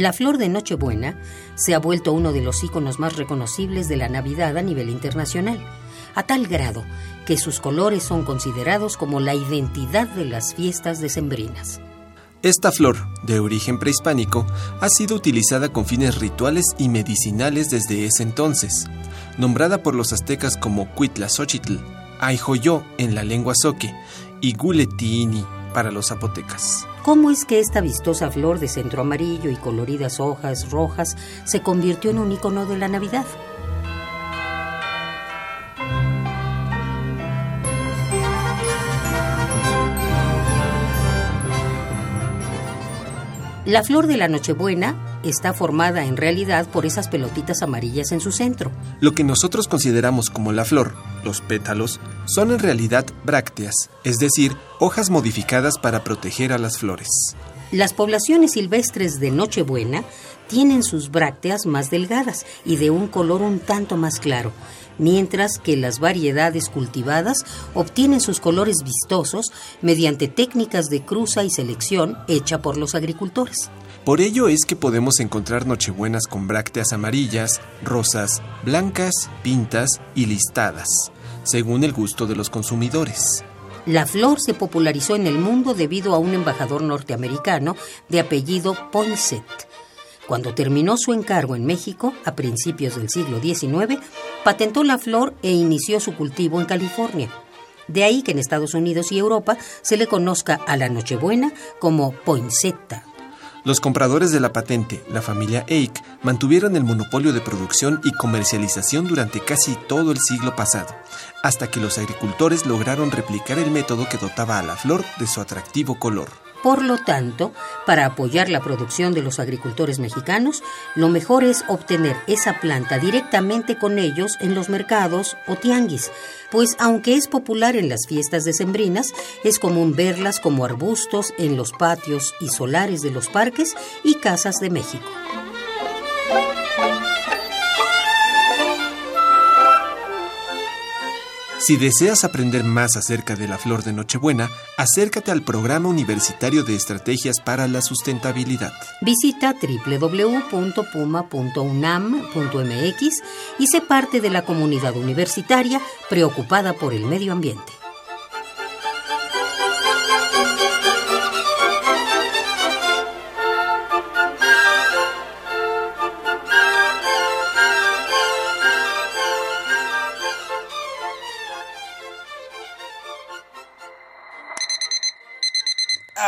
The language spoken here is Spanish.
La flor de Nochebuena se ha vuelto uno de los íconos más reconocibles de la Navidad a nivel internacional, a tal grado que sus colores son considerados como la identidad de las fiestas decembrinas. Esta flor, de origen prehispánico, ha sido utilizada con fines rituales y medicinales desde ese entonces. Nombrada por los aztecas como Cuitlaxochitl, Aijoyo en la lengua zoque y Guletiini para los zapotecas. ¿Cómo es que esta vistosa flor de centro amarillo y coloridas hojas rojas se convirtió en un icono de la Navidad? La flor de la Nochebuena está formada en realidad por esas pelotitas amarillas en su centro. Lo que nosotros consideramos como la flor, los pétalos, son en realidad brácteas, es decir, hojas modificadas para proteger a las flores. Las poblaciones silvestres de Nochebuena tienen sus brácteas más delgadas y de un color un tanto más claro, mientras que las variedades cultivadas obtienen sus colores vistosos mediante técnicas de cruza y selección hecha por los agricultores. Por ello es que podemos encontrar nochebuenas con brácteas amarillas, rosas, blancas, pintas y listadas, según el gusto de los consumidores. La flor se popularizó en el mundo debido a un embajador norteamericano de apellido Poinsett. Cuando terminó su encargo en México, a principios del siglo XIX, patentó la flor e inició su cultivo en California. De ahí que en Estados Unidos y Europa se le conozca a la Nochebuena como poinsettia. Los compradores de la patente, la familia Eich, mantuvieron el monopolio de producción y comercialización durante casi todo el siglo pasado, hasta que los agricultores lograron replicar el método que dotaba a la flor de su atractivo color. Por lo tanto, para apoyar la producción de los agricultores mexicanos, lo mejor es obtener esa planta directamente con ellos en los mercados o tianguis, pues aunque es popular en las fiestas decembrinas, es común verlas como arbustos en los patios y solares de los parques y casas de México. Si deseas aprender más acerca de la flor de Nochebuena, acércate al Programa Universitario de Estrategias para la Sustentabilidad. Visita www.puma.unam.mx y sé parte de la comunidad universitaria preocupada por el medio ambiente.